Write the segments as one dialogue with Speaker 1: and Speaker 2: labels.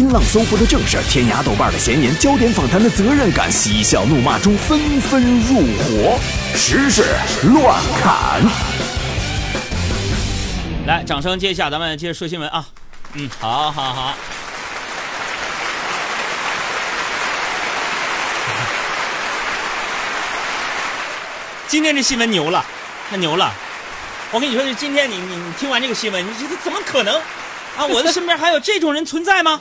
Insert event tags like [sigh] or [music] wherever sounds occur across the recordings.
Speaker 1: 新浪搜狐的正事，天涯豆瓣的闲言，焦点访谈的责任感，嬉笑怒骂中纷纷入伙，时事乱侃。
Speaker 2: 来，掌声接一下，咱们接着说新闻啊。嗯，好好好。[laughs] 今天这新闻牛了，太牛了！我跟你说，今天你你你听完这个新闻，你这怎么可能啊？我的身边还有这种人存在吗？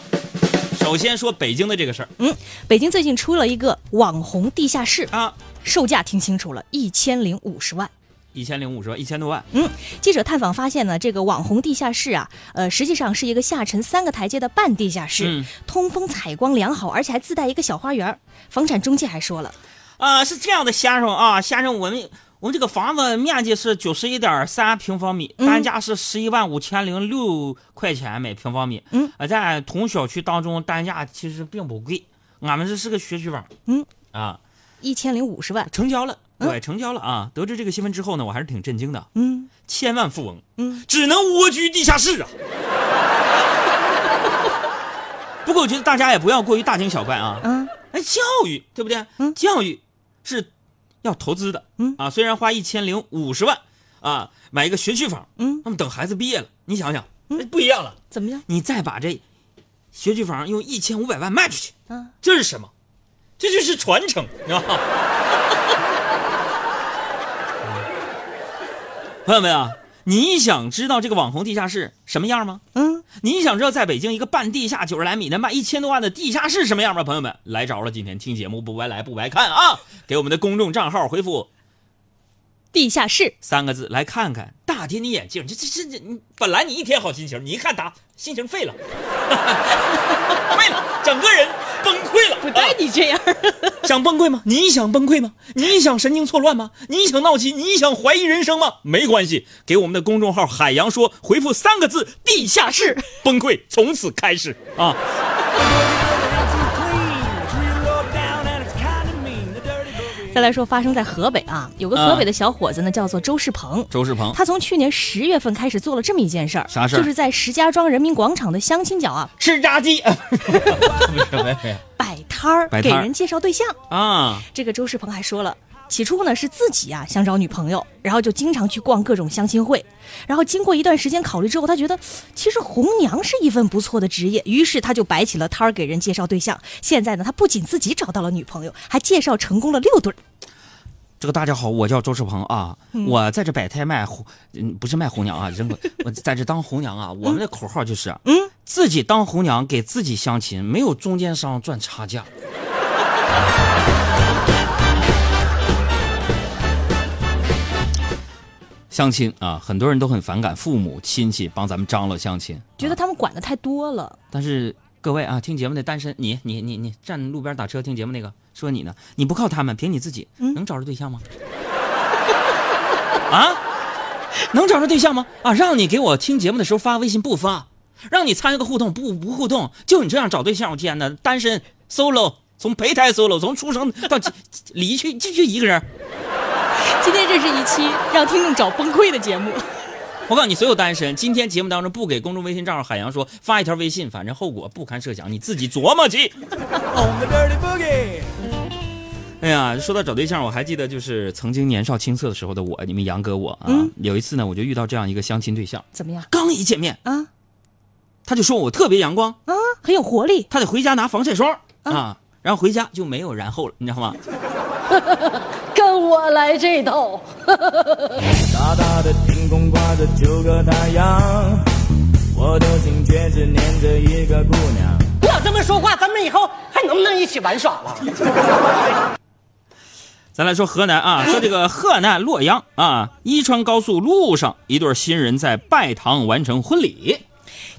Speaker 2: 首先说北京的这个事儿。
Speaker 3: 嗯，北京最近出了一个网红地下室，
Speaker 2: 啊，
Speaker 3: 售价听清楚了，一千零五十万。
Speaker 2: 一千零五十万，一千多万，
Speaker 3: 嗯，记者探访发现呢，这个网红地下室啊，呃，实际上是一个下沉三个台阶的半地下室，
Speaker 2: 嗯。
Speaker 3: 通风采光良好，而且还自带一个小花园。房产中介还说了，
Speaker 2: 啊，是这样的，先生啊，先生，我们我们这个房子面积是九十一点三平方米，
Speaker 3: 嗯
Speaker 2: 单价是十一万五千零六块钱每平方米。
Speaker 3: 嗯，
Speaker 2: 呃，在同小区当中，单价其实并不贵。俺们这是个学区房。
Speaker 3: 嗯，
Speaker 2: 啊，
Speaker 3: 一千零五十万。
Speaker 2: 成交了，对，成交了啊！得知这个新闻之后呢，我还是挺震惊的。
Speaker 3: 嗯
Speaker 2: 千万富翁，
Speaker 3: 嗯，
Speaker 2: 只能蜗居地下室啊。[laughs] 不过我觉得大家也不要过于大惊小怪啊。
Speaker 3: 嗯
Speaker 2: 哎，教育对不对？
Speaker 3: 嗯
Speaker 2: 教育是要投资的。
Speaker 3: 嗯
Speaker 2: 啊，虽然花一千零五十万啊买一个学区房，
Speaker 3: 嗯，
Speaker 2: 那么等孩子毕业了，你想想，嗯不一样了。
Speaker 3: 怎么样？
Speaker 2: 你再把这学区房用一千五百万卖出去，
Speaker 3: 啊，
Speaker 2: 这是什么？这就是传承，你知道吗？[laughs] 朋友们啊，你想知道这个网红地下室什么样吗？
Speaker 3: 嗯，
Speaker 2: 你想知道在北京一个半地下九十来米能卖一千多万的地下室什么样吗？朋友们，来着了！今天听节目不白来不白看啊！[laughs] 给我们的公众账号回复
Speaker 3: 地下室。
Speaker 2: 三个字来看看，大跌你眼镜。这这这这，你本来你一天好心情，你一看他心情废了，[laughs] 废了，整个人崩溃了。
Speaker 3: 不带你这样。[laughs]
Speaker 2: 想崩溃吗？你想崩溃吗？你想神经错乱吗？你想闹气？你想怀疑人生吗？没关系，给我们的公众号“海洋说”回复三个字“地下室”，[laughs] 崩溃从此开始啊！
Speaker 3: 再来说，发生在河北啊，有个河北的小伙子呢，叫做周世鹏。
Speaker 2: 周世鹏
Speaker 3: 他从去年十月份开始做了这么一件事儿，
Speaker 2: 啥事儿
Speaker 3: 就是在石家庄人民广场的相亲角啊
Speaker 2: 吃炸鸡，[laughs]
Speaker 3: 摆摊儿给人介绍对象。
Speaker 2: 啊，
Speaker 3: 这个周世鹏还说了，起初呢是自己啊想找女朋友，然后就经常去逛各种相亲会，然后经过一段时间考虑之后，他觉得其实红娘是一份不错的职业，于是他就摆起了摊儿给人介绍对象。现在呢，他不仅自己找到了女朋友，还介绍成功了六对儿。
Speaker 2: 这个大家好，我叫周世鹏啊，我在这摆摊卖红，嗯，不是卖红娘啊，真的，我在这当红娘啊。我们的口号就是，
Speaker 3: 嗯，
Speaker 2: 自己当红娘，给自己相亲，没有中间商赚差价。[laughs] 相亲啊，很多人都很反感父母亲戚帮咱们张罗相亲，
Speaker 3: 觉得他们管的太多了。
Speaker 2: 但是各位啊，听节目的单身，你你你你站路边打车听节目那个，说你呢，你不靠他们，凭你自己，能找着对象吗？[laughs] 啊，能找着对象吗？啊，让你给我听节目的时候发微信不发，让你参与个互动不不互动，就你这样找对象，我天哪，单身 solo，从胚胎 solo，从出生到 [laughs] 离去就就一个人。
Speaker 3: 今天这是一期让听众找崩溃的节目。
Speaker 2: 我告诉你，所有单身，今天节目当中不给公众微信账号海洋说发一条微信，反正后果不堪设想，你自己琢磨去。[laughs] 哎呀，说到找对象，我还记得就是曾经年少青涩的时候的我，你们杨哥我啊，
Speaker 3: 嗯
Speaker 2: 有一次呢，我就遇到这样一个相亲对象，
Speaker 3: 怎么样
Speaker 2: 刚一见面，
Speaker 3: 啊
Speaker 2: 他就说我特别阳光，
Speaker 3: 啊，很有活力。
Speaker 2: 他得回家拿防晒霜啊，然后回家就没有然后了，你知道吗？[laughs]
Speaker 4: 跟我来这套。[laughs]
Speaker 5: 大大的天空挂着九个太阳，我的心却只念着一个姑娘。
Speaker 4: 我这么说话，咱们以后还能不能一起玩耍了？[laughs]
Speaker 2: 咱来说河南啊，[laughs] 说这个河南洛阳啊，伊川高速路上，一对新人在拜堂完成婚礼。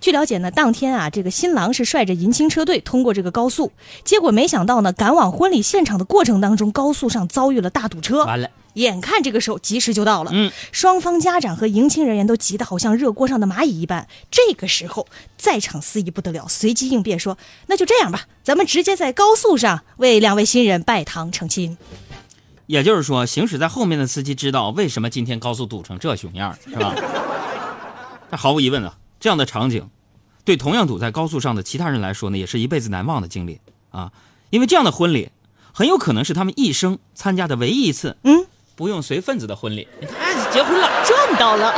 Speaker 3: 据了解呢，当天啊，这个新郎是率着迎亲车队通过这个高速，结果没想到呢，赶往婚礼现场的过程当中，高速上遭遇了大堵车。
Speaker 2: 完了，
Speaker 3: 眼看这个时候及时就到了，
Speaker 2: 嗯，
Speaker 3: 双方家长和迎亲人员都急得好像热锅上的蚂蚁一般。这个时候，在场司仪不得了，随机应变说：“那就这样吧，咱们直接在高速上为两位新人拜堂成亲。
Speaker 2: 也就是说，行驶在后面的司机知道为什么今天高速堵成这熊样，[laughs] 是吧？那毫无疑问啊，这样的场景，对同样堵在高速上的其他人来说呢，也是一辈子难忘的经历啊。因为这样的婚礼，很有可能是他们一生参加的唯一一次
Speaker 3: 嗯，
Speaker 2: 不用随份子的婚礼。你看，结婚了。
Speaker 3: 赚到了，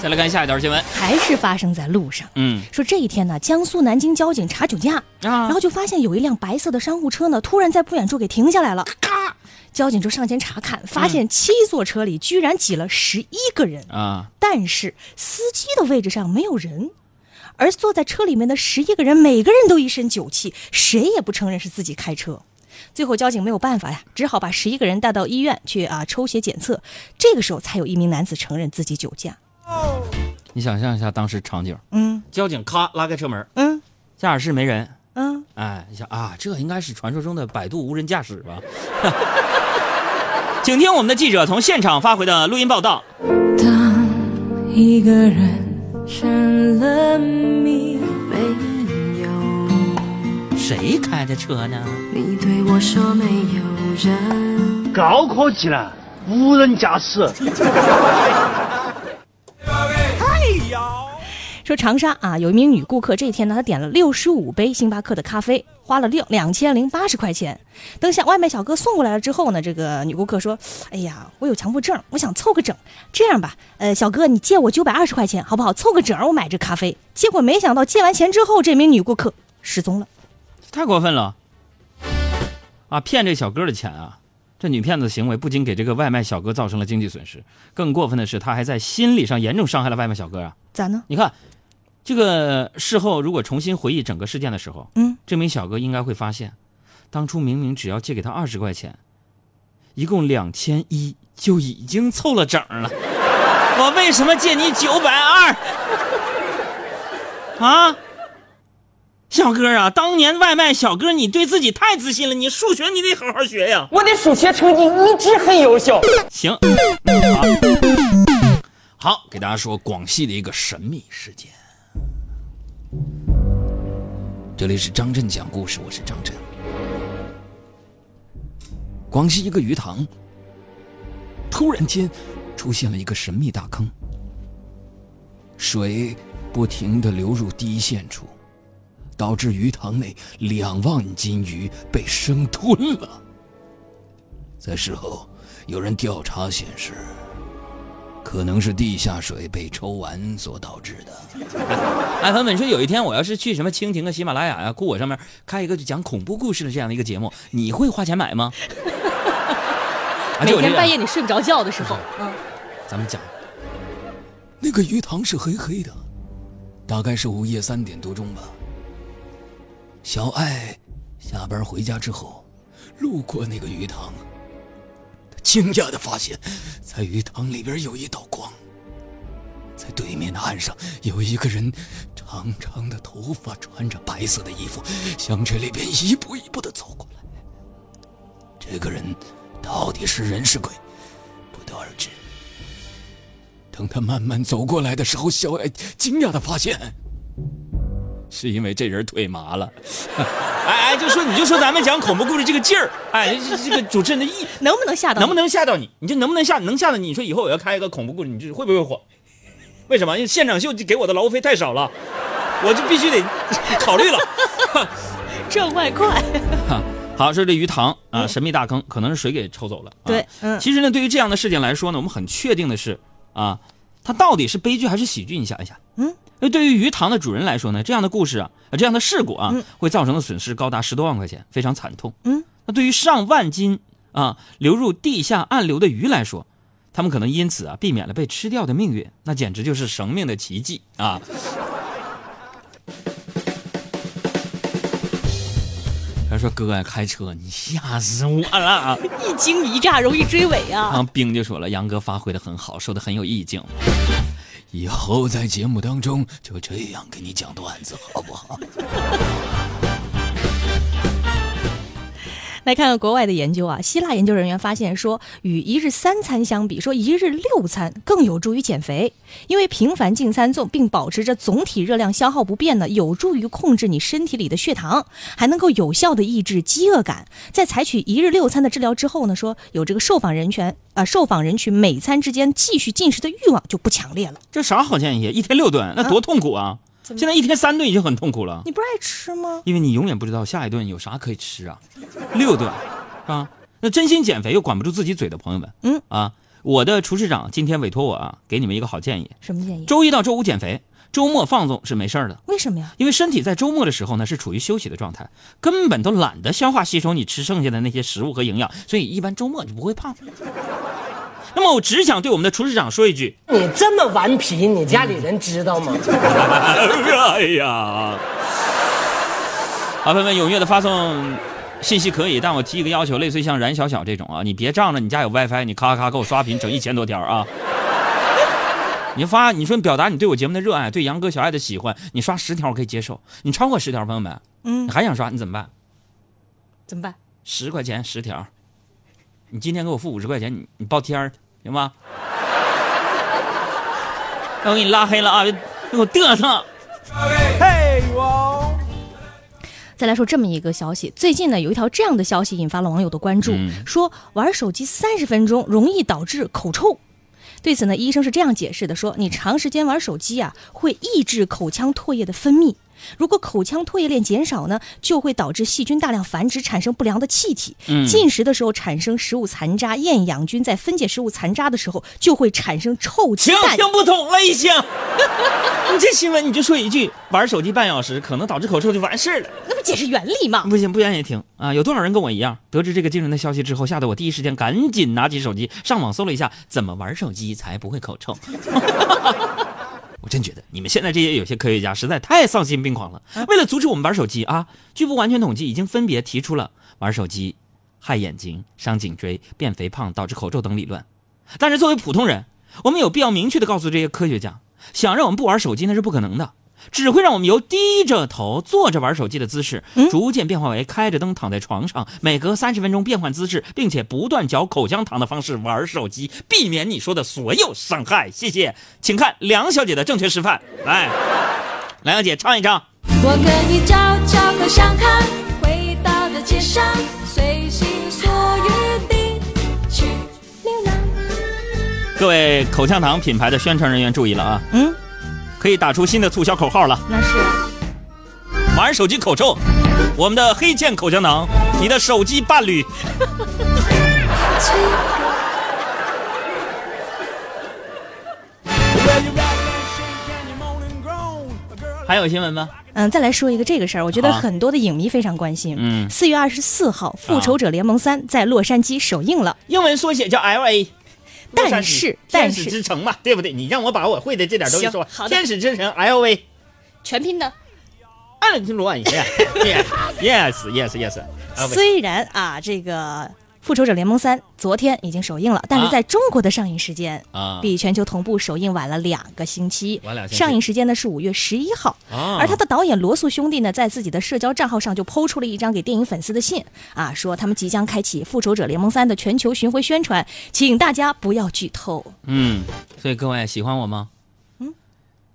Speaker 2: 再来看下一条新闻。
Speaker 3: 还是发生在路上。
Speaker 2: 嗯
Speaker 3: 说这一天呢，江苏南京交警查酒驾，
Speaker 2: 啊
Speaker 3: 然后就发现有一辆白色的商务车呢，突然在不远处给停下来了。
Speaker 2: 咔
Speaker 3: 交警就上前查看，发现七座车里居然挤了十一个人，
Speaker 2: 啊，
Speaker 3: 但是司机的位置上没有人，而坐在车里面的十一个人，每个人都一身酒气，谁也不承认是自己开车。最后交警没有办法呀，只好把十一个人带到医院去啊抽血检测。这个时候才有一名男子承认自己酒驾。
Speaker 2: 你想象一下当时场景，
Speaker 3: 嗯
Speaker 2: 交警咔拉开车门，
Speaker 3: 嗯
Speaker 2: 驾驶室没人，
Speaker 3: 嗯，
Speaker 2: 哎，你想啊，这应该是传说中的百度无人驾驶吧？[laughs] 请听我们的记者从现场发回的录音报道。
Speaker 6: 当一个人成了谜，没有
Speaker 2: 谁开的车呢？
Speaker 6: 你对我说没有人。
Speaker 7: 高科技了，无人驾驶。
Speaker 3: 说长沙啊，有一名女顾客，这一天呢，她点了六十五杯星巴克的咖啡，花了六两千零八十块钱。等下外卖小哥送过来了之后呢，这个女顾客说：“哎呀，我有强迫症，我想凑个整。这样吧，呃，小哥你借我九百二十块钱好不好？凑个整，我买这咖啡。”结果没想到借完钱之后，这名女顾客失踪了。
Speaker 2: 太过分了！啊，骗这小哥的钱啊！这女骗子行为不仅给这个外卖小哥造成了经济损失，更过分的是，她还在心理上严重伤害了外卖小哥啊！
Speaker 3: 咋呢？
Speaker 2: 你看，这个事后如果重新回忆整个事件的时候，
Speaker 3: 嗯，
Speaker 2: 这名小哥应该会发现，当初明明只要借给他二十块钱，一共两千一就已经凑了整了，[laughs] 我为什么借你九百二？啊，小哥啊，当年外卖小哥，你对自己太自信了，你数学你得好好学呀。
Speaker 4: 我的数学成绩一直很优秀。
Speaker 2: 行，好，好，给大家说广西的一个神秘事件。这里是张震讲故事，我是张震。广西一个鱼塘，突然间出现了一个神秘大坑，水不停的流入第一线处，导致鱼塘内两万斤鱼被生吞了。在事后，有人调查显示，可能是地下水被抽完所导致的。[laughs] 哎，朋友们，你说有一天我要是去什么蜻蜓啊、喜马拉雅呀、酷我上面开一个就讲恐怖故事的这样的一个节目，你会花钱买吗？[laughs] 啊
Speaker 3: 每天半夜你睡不着觉的时候，[laughs] 嗯，
Speaker 2: 咱们讲，那个鱼塘是黑黑的，大概是午夜三点多钟吧。小爱下班回家之后，路过那个鱼塘，他惊讶的发现，在鱼塘里边有一道光，在对面的岸上有一个人，长长的头发，穿着白色的衣服，向这里边一步一步的走过来。这个人到底是人是鬼，不得而知。等他慢慢走过来的时候，小爱惊讶的发现，是因为这人腿麻了。哎哎，就说你就说咱们讲恐怖故事这个劲儿，哎，这这个主持人的意 [laughs]
Speaker 3: 能不能吓到？
Speaker 2: 能不？能吓到你？你就能不能吓？能吓到你？你说以后我要开一个恐怖故事，你这会不会火？为什么？因为现场秀就给我的劳务费太少了，[laughs] 我就必须得考虑了。[laughs]
Speaker 3: 挣外快。
Speaker 2: 好，说这鱼塘啊，神秘大坑，可能是水给抽走了。啊
Speaker 3: 对嗯
Speaker 2: 其实呢，对于这样的事件来说呢，我们很确定的是啊，它到底是悲剧还是喜剧？你想一想，
Speaker 3: 嗯，
Speaker 2: 那对于鱼塘的主人来说呢，这样的故事啊，呃这样的事故啊，会造成的损失高达十多万块钱，非常惨痛。
Speaker 3: 嗯，
Speaker 2: 那对于上万斤啊流入地下暗流的鱼来说，他们可能因此啊避免了被吃掉的命运，那简直就是生命的奇迹啊！他说：“哥呀，开车你吓死我了啊！[laughs] ”
Speaker 3: 一惊一乍容易追尾啊！
Speaker 2: 然后，冰就说了，杨哥发挥的很好，说的很有意境。以后在节目当中就这样给你讲段子，好不好？[laughs]
Speaker 3: 来看看国外的研究啊，希腊研究人员发现说，与一日三餐相比，说一日六餐更有助于减肥，因为频繁进餐纵并保持着总体热量消耗不变呢，有助于控制你身体里的血糖，还能够有效的抑制饥饿感。在采取一日六餐的治疗之后呢，说有这个受访人群啊、受访人群每餐之间继续进食的欲望就不强烈了。
Speaker 2: 这啥好建议？一天六顿，那多痛苦啊！现在一天三顿已经很痛苦了，
Speaker 3: 你不是爱吃吗？
Speaker 2: 因为你永远不知道下一顿有啥可以吃啊。六顿，啊，那真心减肥又管不住自己嘴的朋友们，
Speaker 3: 嗯
Speaker 2: 啊，我的厨师长今天委托我啊，给你们一个好建议：
Speaker 3: 什么建议？
Speaker 2: 周一到周五减肥，周末放纵是没事儿的。
Speaker 3: 为什么呀？
Speaker 2: 因为身体在周末的时候呢是处于休息的状态，根本都懒得消化吸收你吃剩下的那些食物和营养，所以一般周末就不会胖。那么我只想对我们的厨师长说一句：
Speaker 4: 你这么顽皮，你家里人知道吗？[laughs]
Speaker 2: 哎呀，好朋友们踊跃的发送信息可以，但我提一个要求，类似于像冉小小这种啊，你别仗着你家有 WiFi，你咔咔给我刷屏整一千多条啊。[laughs] 你发，你说你表达你对我节目的热爱，对杨哥小爱的喜欢，你刷十条我可以接受，你超过十条，朋友们，
Speaker 3: 嗯
Speaker 2: 你，还想刷，你怎么办？
Speaker 3: 怎么办？
Speaker 2: 十块钱十条，你今天给我付五十块钱，你你报天儿行吗？[laughs] 那我给你拉黑了啊！别给我嘚瑟。
Speaker 3: 再来说这么一个消息，最近呢有一条这样的消息引发了网友的关注，
Speaker 2: 嗯
Speaker 3: 说玩手机三十分钟容易导致口臭。对此呢，医生是这样解释的：说你长时间玩手机啊，会抑制口腔唾液的分泌。如果口腔唾液量减少呢，就会导致细菌大量繁殖，产生不良的气体。
Speaker 2: 嗯
Speaker 3: 进食的时候产生食物残渣，厌氧菌在分解食物残渣的时候就会产生臭气
Speaker 2: 听
Speaker 3: 蛋。
Speaker 2: 听不懂了，已经。[laughs] 你这新闻你就说一句，玩手机半小时可能导致口臭就完事儿了。
Speaker 3: 那不解释原理吗？
Speaker 2: 不行，不愿意听啊！有多少人跟我一样，得知这个惊人的消息之后，吓得我第一时间赶紧拿起手机上网搜了一下怎么玩手机才不会口臭。我真觉得你们现在这些有些科学家实在太丧心病狂了。为了阻止我们玩手机啊，据不完全统计，已经分别提出了玩手机害眼睛、伤颈椎、变肥胖、导致口臭等理论。但是作为普通人，我们有必要明确的告诉这些科学家，想让我们不玩手机那是不可能的，只会让我们由低着头坐着玩手机的姿势，逐渐变化为开着灯躺在床上，每隔三十分钟变换姿势，并且不断嚼口香糖的方式玩手机，避免你说的所有伤害。谢谢，请看梁小姐的正确示范。来，梁小姐唱一唱。
Speaker 6: 我可以悄悄口香糖，回到的街上，随心所欲地去流浪。
Speaker 2: 各位口香糖品牌的宣传人员注意了啊，
Speaker 3: 嗯，
Speaker 2: 可以打出新的促销口号了。
Speaker 3: 那是。
Speaker 2: 玩手机口臭，我们的黑键口香糖，你的手机伴侣。[laughs] 还有新闻吗？
Speaker 3: 嗯，再来说一个这个事儿，我觉得很多的影迷非常关心。
Speaker 2: 嗯
Speaker 3: 四月二十四号，《复仇者联盟三》在洛杉矶首映了。
Speaker 2: 英文缩写叫 L A。
Speaker 3: 但是
Speaker 2: 天
Speaker 3: 但
Speaker 2: 使之城嘛，对不对？你让我把我会的这点东西说天使之城 L V，。
Speaker 3: 全拼的？
Speaker 2: 按了听罗安 Yes Yes Yes Yes。[laughs] [laughs]
Speaker 3: 虽然啊，这个《复仇者联盟三》昨天已经首映了，但是
Speaker 2: 啊
Speaker 3: 在中国的上映时间
Speaker 2: 啊
Speaker 3: 比全球同步首映晚了两个星期。
Speaker 2: 晚两星期
Speaker 3: 上映时间呢是五月十一号。
Speaker 2: 啊
Speaker 3: 而他的导演罗素兄弟呢，在自己的社交账号上就抛出了一张给电影粉丝的信啊，说他们即将开启《复仇者联盟三》的全球巡回宣传，请大家不要剧透。
Speaker 2: 嗯，所以各位喜欢我吗？嗯，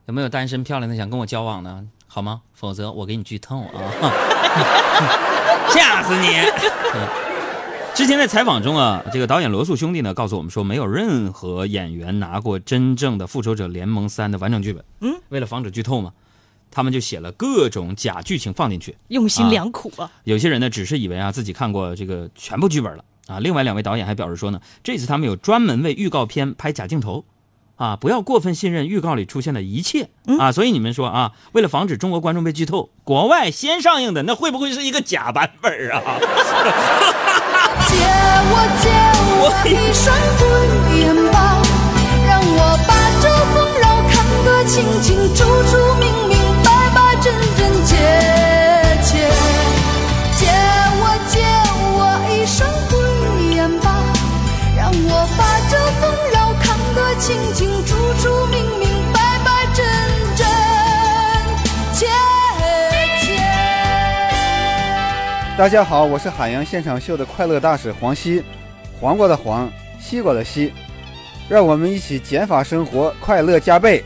Speaker 2: 有没有单身漂亮的想跟我交往呢？好吗？否则我给你剧透啊！[laughs] [laughs] 吓死你！[laughs] 嗯之前在采访中啊，这个导演罗素兄弟呢告诉我们说，没有任何演员拿过真正的《复仇者联盟三》的完整剧本。
Speaker 3: 嗯，
Speaker 2: 为了防止剧透嘛，他们就写了各种假剧情放进去。
Speaker 3: 用心良苦啊！
Speaker 2: 有些人呢，只是以为啊自己看过这个全部剧本了啊。另外两位导演还表示说呢，这次他们有专门为预告片拍假镜头，啊，不要过分信任预告里出现的一切啊。所以你们说啊，为了防止中国观众被剧透，国外先上映的那会不会是一个假版本啊？[laughs]
Speaker 6: 借我借我一双慧眼吧，让我把这纷扰看得清清楚楚、明明白白、真真切切。借我借我一双慧眼吧，让我把这纷扰看得清清楚楚、
Speaker 8: 大家好，我是海洋现场秀的快乐大使黄西，黄瓜的黄，西瓜的西，让我们一起减法生活，快乐加倍。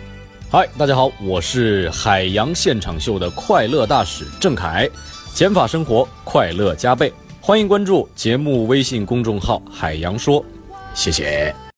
Speaker 9: 嗨，大家好，我是海洋现场秀的快乐大使郑恺，减法生活，快乐加倍，欢迎关注节目微信公众号“海洋说”，谢谢。